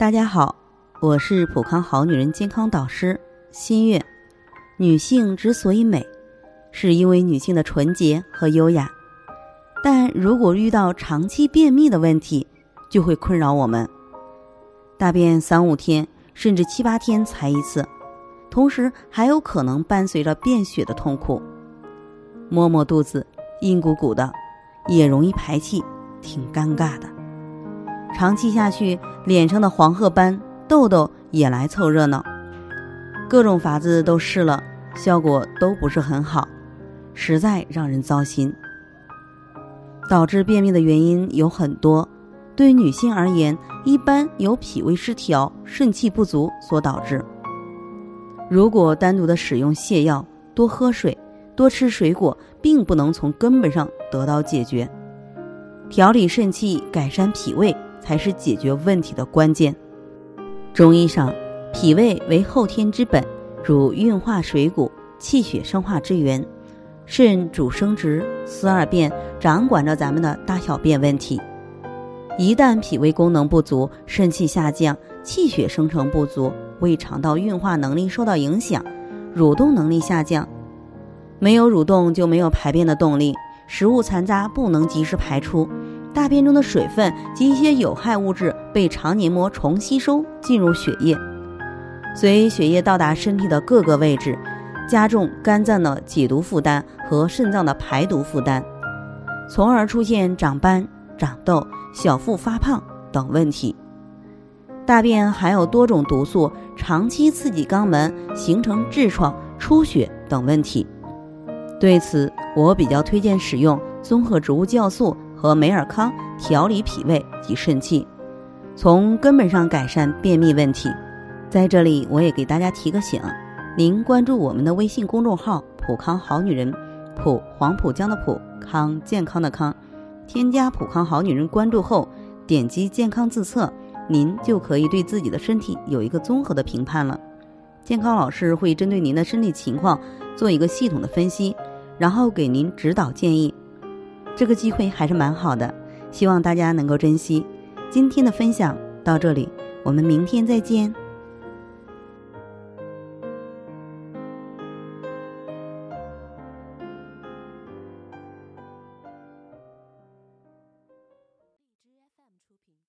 大家好，我是普康好女人健康导师新月。女性之所以美，是因为女性的纯洁和优雅。但如果遇到长期便秘的问题，就会困扰我们。大便三五天，甚至七八天才一次，同时还有可能伴随着便血的痛苦。摸摸肚子，硬鼓鼓的，也容易排气，挺尴尬的。长期下去，脸上的黄褐斑、痘痘也来凑热闹。各种法子都试了，效果都不是很好，实在让人糟心。导致便秘的原因有很多，对女性而言，一般由脾胃失调、肾气不足所导致。如果单独的使用泻药、多喝水、多吃水果，并不能从根本上得到解决。调理肾气、改善脾胃。才是解决问题的关键。中医上，脾胃为后天之本，主运化水谷、气血生化之源；肾主生殖、司二便，掌管着咱们的大小便问题。一旦脾胃功能不足，肾气下降，气血生成不足，胃肠道运化能力受到影响，蠕动能力下降，没有蠕动就没有排便的动力，食物残渣不能及时排出。大便中的水分及一些有害物质被肠黏膜重吸收进入血液，随血液到达身体的各个位置，加重肝脏的解毒负担和肾脏的排毒负担，从而出现长斑、长痘、小腹发胖等问题。大便含有多种毒素，长期刺激肛门，形成痔疮、出血等问题。对此，我比较推荐使用综合植物酵素。和美尔康调理脾胃及肾气，从根本上改善便秘问题。在这里，我也给大家提个醒：您关注我们的微信公众号“普康好女人”，普黄浦江的普康健康的康，添加“普康好女人”关注后，点击健康自测，您就可以对自己的身体有一个综合的评判了。健康老师会针对您的身体情况做一个系统的分析，然后给您指导建议。这个机会还是蛮好的，希望大家能够珍惜。今天的分享到这里，我们明天再见。